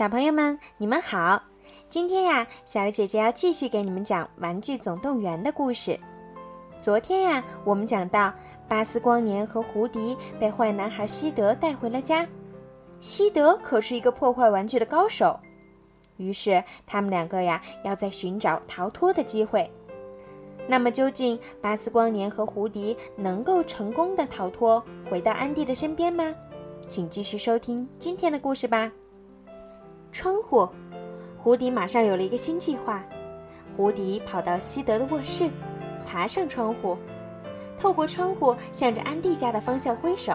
小朋友们，你们好！今天呀，小鱼姐姐要继续给你们讲《玩具总动员》的故事。昨天呀，我们讲到巴斯光年和胡迪被坏男孩西德带回了家。西德可是一个破坏玩具的高手，于是他们两个呀，要在寻找逃脱的机会。那么，究竟巴斯光年和胡迪能够成功的逃脱，回到安迪的身边吗？请继续收听今天的故事吧。窗户，胡迪马上有了一个新计划。胡迪跑到西德的卧室，爬上窗户，透过窗户向着安迪家的方向挥手。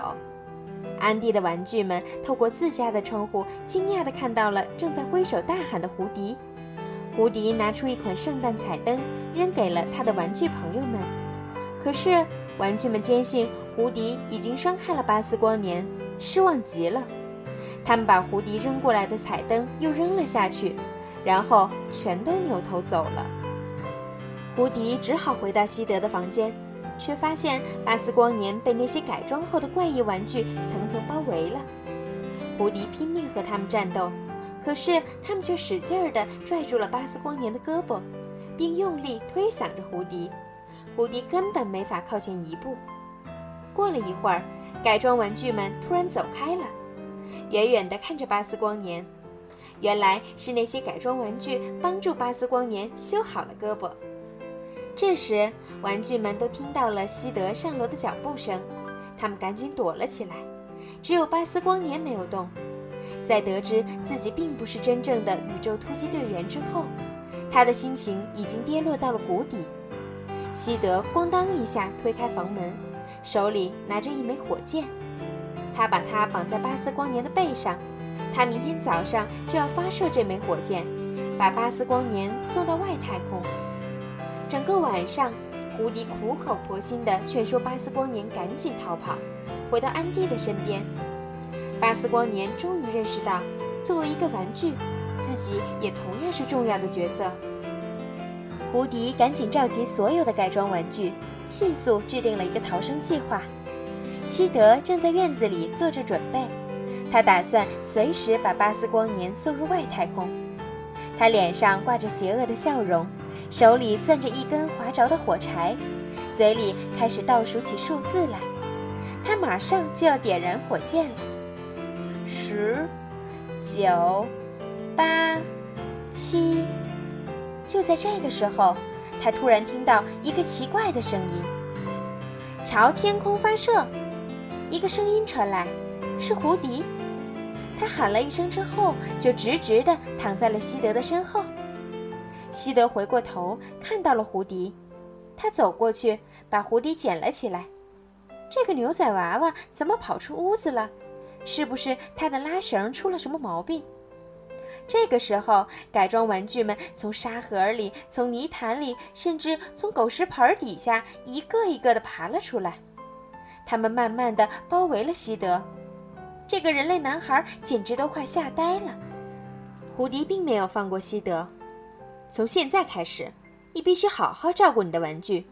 安迪的玩具们透过自家的窗户，惊讶地看到了正在挥手大喊的胡迪。胡迪拿出一款圣诞彩灯，扔给了他的玩具朋友们。可是，玩具们坚信胡迪已经伤害了巴斯光年，失望极了。他们把胡迪扔过来的彩灯又扔了下去，然后全都扭头走了。胡迪只好回到西德的房间，却发现巴斯光年被那些改装后的怪异玩具层层包围了。胡迪拼命和他们战斗，可是他们却使劲儿地拽住了巴斯光年的胳膊，并用力推搡着胡迪。胡迪根本没法靠前一步。过了一会儿，改装玩具们突然走开了。远远地看着巴斯光年，原来是那些改装玩具帮助巴斯光年修好了胳膊。这时，玩具们都听到了西德上楼的脚步声，他们赶紧躲了起来。只有巴斯光年没有动。在得知自己并不是真正的宇宙突击队员之后，他的心情已经跌落到了谷底。西德咣当一下推开房门，手里拿着一枚火箭。他把它绑在巴斯光年的背上，他明天早上就要发射这枚火箭，把巴斯光年送到外太空。整个晚上，胡迪苦口婆心地劝说巴斯光年赶紧逃跑，回到安迪的身边。巴斯光年终于认识到，作为一个玩具，自己也同样是重要的角色。胡迪赶紧召集所有的改装玩具，迅速制定了一个逃生计划。西德正在院子里做着准备，他打算随时把巴斯光年送入外太空。他脸上挂着邪恶的笑容，手里攥着一根划着的火柴，嘴里开始倒数起数字来。他马上就要点燃火箭了。十、九、八、七。就在这个时候，他突然听到一个奇怪的声音：“朝天空发射。”一个声音传来，是胡迪。他喊了一声之后，就直直的躺在了西德的身后。西德回过头，看到了胡迪，他走过去，把胡迪捡了起来。这个牛仔娃娃怎么跑出屋子了？是不是他的拉绳出了什么毛病？这个时候，改装玩具们从沙盒里、从泥潭里，甚至从狗食盆底下，一个一个的爬了出来。他们慢慢的包围了西德，这个人类男孩简直都快吓呆了。胡迪并没有放过西德。从现在开始，你必须好好照顾你的玩具。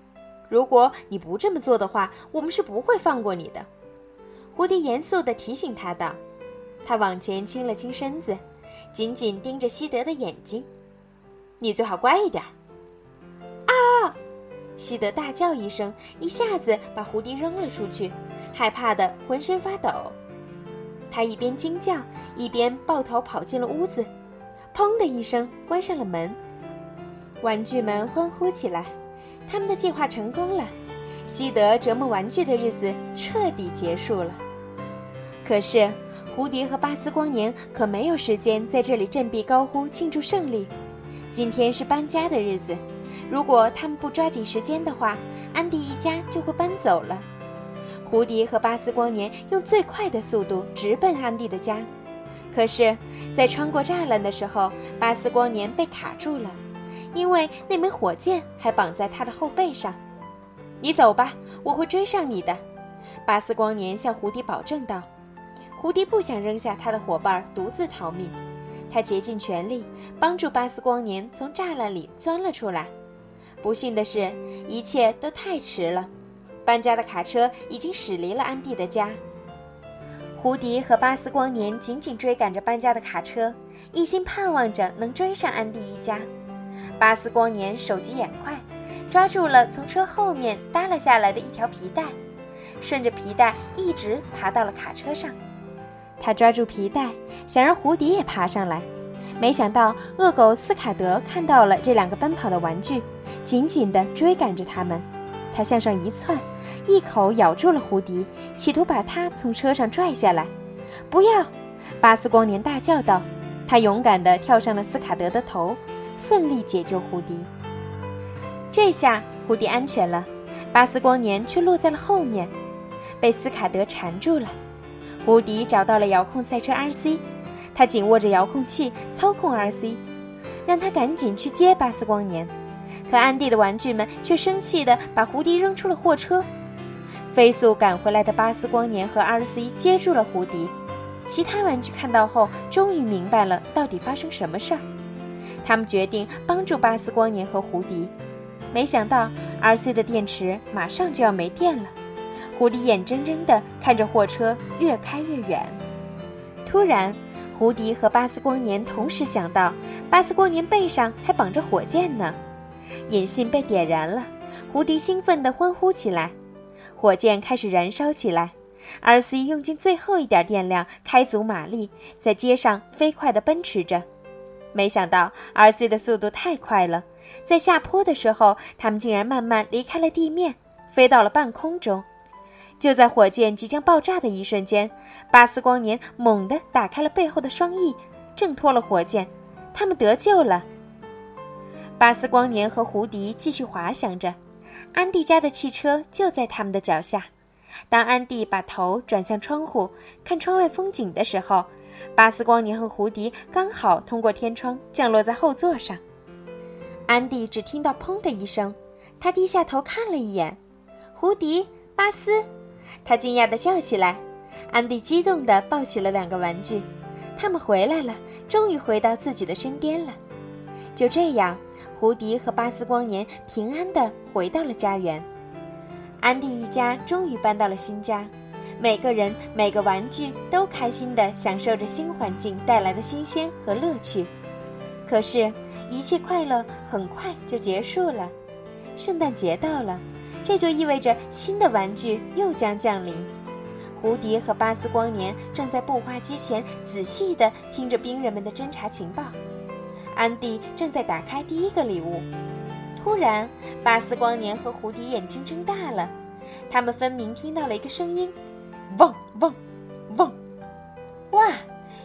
如果你不这么做的话，我们是不会放过你的。胡迪严肃地提醒他道。他往前倾了倾身子，紧紧盯着西德的眼睛。你最好乖一点。西德大叫一声，一下子把胡迪扔了出去，害怕的浑身发抖。他一边惊叫，一边抱头跑进了屋子，砰的一声关上了门。玩具们欢呼起来，他们的计划成功了，西德折磨玩具的日子彻底结束了。可是，胡迪和巴斯光年可没有时间在这里振臂高呼庆祝胜利。今天是搬家的日子。如果他们不抓紧时间的话，安迪一家就会搬走了。胡迪和巴斯光年用最快的速度直奔安迪的家，可是，在穿过栅栏的时候，巴斯光年被卡住了，因为那枚火箭还绑在他的后背上。你走吧，我会追上你的。”巴斯光年向胡迪保证道。胡迪不想扔下他的伙伴独自逃命，他竭尽全力帮助巴斯光年从栅栏里钻了出来。不幸的是，一切都太迟了。搬家的卡车已经驶离了安迪的家。胡迪和巴斯光年紧紧追赶着搬家的卡车，一心盼望着能追上安迪一家。巴斯光年手疾眼快，抓住了从车后面耷拉下来的一条皮带，顺着皮带一直爬到了卡车上。他抓住皮带，想让胡迪也爬上来，没想到恶狗斯卡德看到了这两个奔跑的玩具，紧紧地追赶着他们。他向上一窜。一口咬住了胡迪，企图把他从车上拽下来。不要！巴斯光年大叫道。他勇敢地跳上了斯卡德的头，奋力解救胡迪。这下胡迪安全了，巴斯光年却落在了后面，被斯卡德缠住了。胡迪找到了遥控赛车 RC，他紧握着遥控器操控 RC，让他赶紧去接巴斯光年。可安迪的玩具们却生气地把胡迪扔出了货车。飞速赶回来的巴斯光年和 R.C 接住了胡迪，其他玩具看到后终于明白了到底发生什么事儿。他们决定帮助巴斯光年和胡迪，没想到 R.C 的电池马上就要没电了。胡迪眼睁睁地看着货车越开越远。突然，胡迪和巴斯光年同时想到，巴斯光年背上还绑着火箭呢。引信被点燃了，胡迪兴奋地欢呼起来。火箭开始燃烧起来，R.C 用尽最后一点电量，开足马力，在街上飞快地奔驰着。没想到 R.C 的速度太快了，在下坡的时候，他们竟然慢慢离开了地面，飞到了半空中。就在火箭即将爆炸的一瞬间，巴斯光年猛地打开了背后的双翼，挣脱了火箭，他们得救了。巴斯光年和胡迪继续滑翔着。安迪家的汽车就在他们的脚下。当安迪把头转向窗户看窗外风景的时候，巴斯光年和胡迪刚好通过天窗降落在后座上。安迪只听到“砰”的一声，他低下头看了一眼，胡迪、巴斯，他惊讶地叫起来。安迪激动地抱起了两个玩具，他们回来了，终于回到自己的身边了。就这样。胡迪和巴斯光年平安地回到了家园，安迪一家终于搬到了新家，每个人每个玩具都开心地享受着新环境带来的新鲜和乐趣。可是，一切快乐很快就结束了。圣诞节到了，这就意味着新的玩具又将降临。胡迪和巴斯光年正在步话机前仔细地听着兵人们的侦察情报。安迪正在打开第一个礼物，突然，巴斯光年和胡迪眼睛睁大了，他们分明听到了一个声音：“汪汪汪！”哇，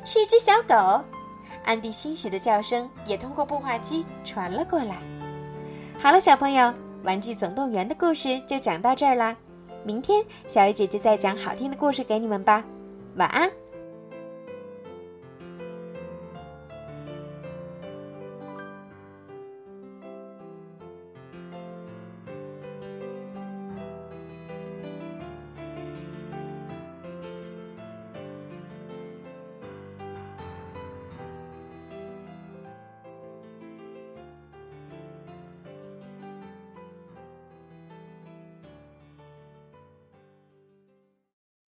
是一只小狗！安迪欣喜的叫声也通过步话机传了过来。好了，小朋友，《玩具总动员》的故事就讲到这儿啦，明天小鱼姐姐再讲好听的故事给你们吧，晚安。